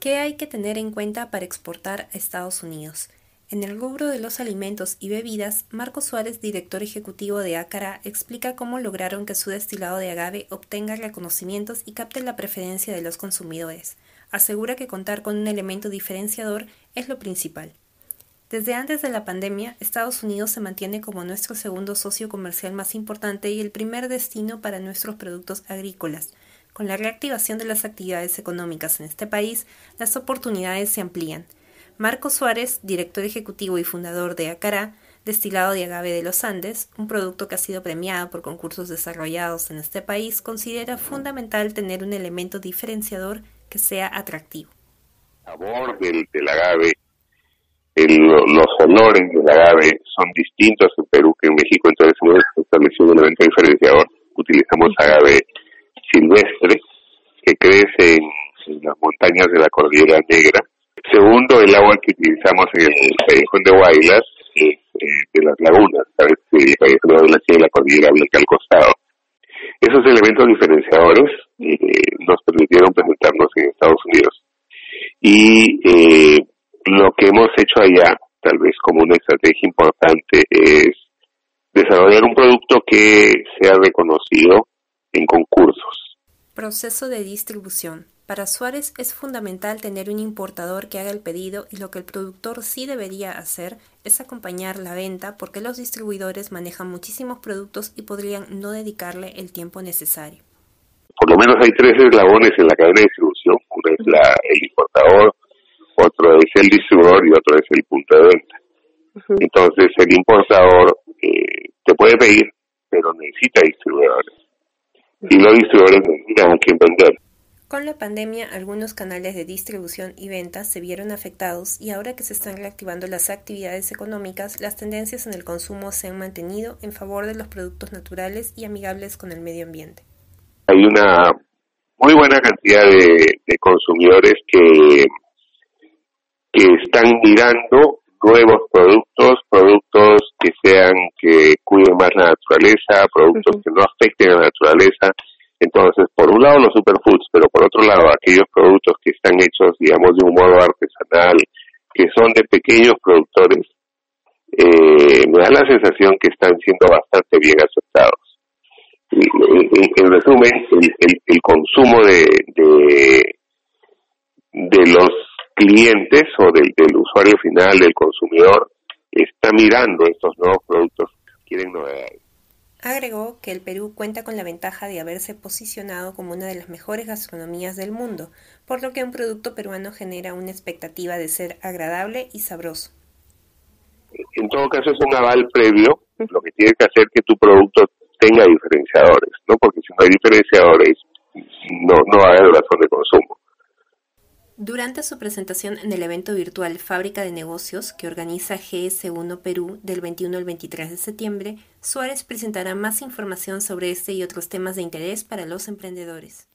¿Qué hay que tener en cuenta para exportar a Estados Unidos? En el rubro de los alimentos y bebidas, Marco Suárez, director ejecutivo de Acara, explica cómo lograron que su destilado de agave obtenga reconocimientos y capte la preferencia de los consumidores. Asegura que contar con un elemento diferenciador es lo principal. Desde antes de la pandemia, Estados Unidos se mantiene como nuestro segundo socio comercial más importante y el primer destino para nuestros productos agrícolas. Con la reactivación de las actividades económicas en este país, las oportunidades se amplían. Marco Suárez, director ejecutivo y fundador de Acará, destilado de agave de los Andes, un producto que ha sido premiado por concursos desarrollados en este país, considera fundamental tener un elemento diferenciador que sea atractivo. El sabor del, agave, los olores del agave son distintos en Perú que en México, entonces hemos establecido un elemento diferenciador. Utilizamos agave silvestre que crece en, las montañas de la Cordillera Negra. Segundo, el agua que utilizamos en el callejón de Guaylas eh, de las lagunas. El callejón de tiene la Cordillera Blanca al costado. Esos elementos diferenciadores eh, nos permitieron presentarnos en Estados Unidos. Y eh, lo que hemos hecho allá, tal vez como una estrategia importante, es desarrollar un producto que sea reconocido en concursos. Proceso de distribución. Para Suárez es fundamental tener un importador que haga el pedido y lo que el productor sí debería hacer es acompañar la venta porque los distribuidores manejan muchísimos productos y podrían no dedicarle el tiempo necesario. Por lo menos hay tres eslabones en la cadena de distribución. Uno es la, el importador, otro es el distribuidor y otro es el punto de venta. Entonces el importador eh, te puede pedir, pero necesita distribuidores y los distribuidores a quien vender. Con la pandemia, algunos canales de distribución y ventas se vieron afectados y ahora que se están reactivando las actividades económicas, las tendencias en el consumo se han mantenido en favor de los productos naturales y amigables con el medio ambiente. Hay una muy buena cantidad de, consumidores que, que están mirando nuevos productos, productos que sean, que cuiden más la naturaleza, productos que no afecten a la naturaleza. Entonces, por un lado los superfoods, pero por otro lado aquellos productos que están hechos, digamos, de un modo artesanal, que son de pequeños productores, eh, me da la sensación que están siendo bastante bien aceptados. En, resumen, el, el, consumo de, de, de los clientes o del, usuario final, del consumidor, está mirando estos nuevos productos, quieren novedades. Agregó que el Perú cuenta con la ventaja de haberse posicionado como una de las mejores gastronomías del mundo, por lo que un producto peruano genera una expectativa de ser agradable y sabroso. En todo caso es un aval previo, lo que tiene que hacer que tu producto tenga diferenciadores, ¿no? Porque si no hay diferenciadores, no, no hay razón de consumo. Durante su presentación en el evento virtual Fábrica de Negocios que organiza GS1 Perú del 21 al 23 de septiembre, Suárez presentará más información sobre este y otros temas de interés para los emprendedores.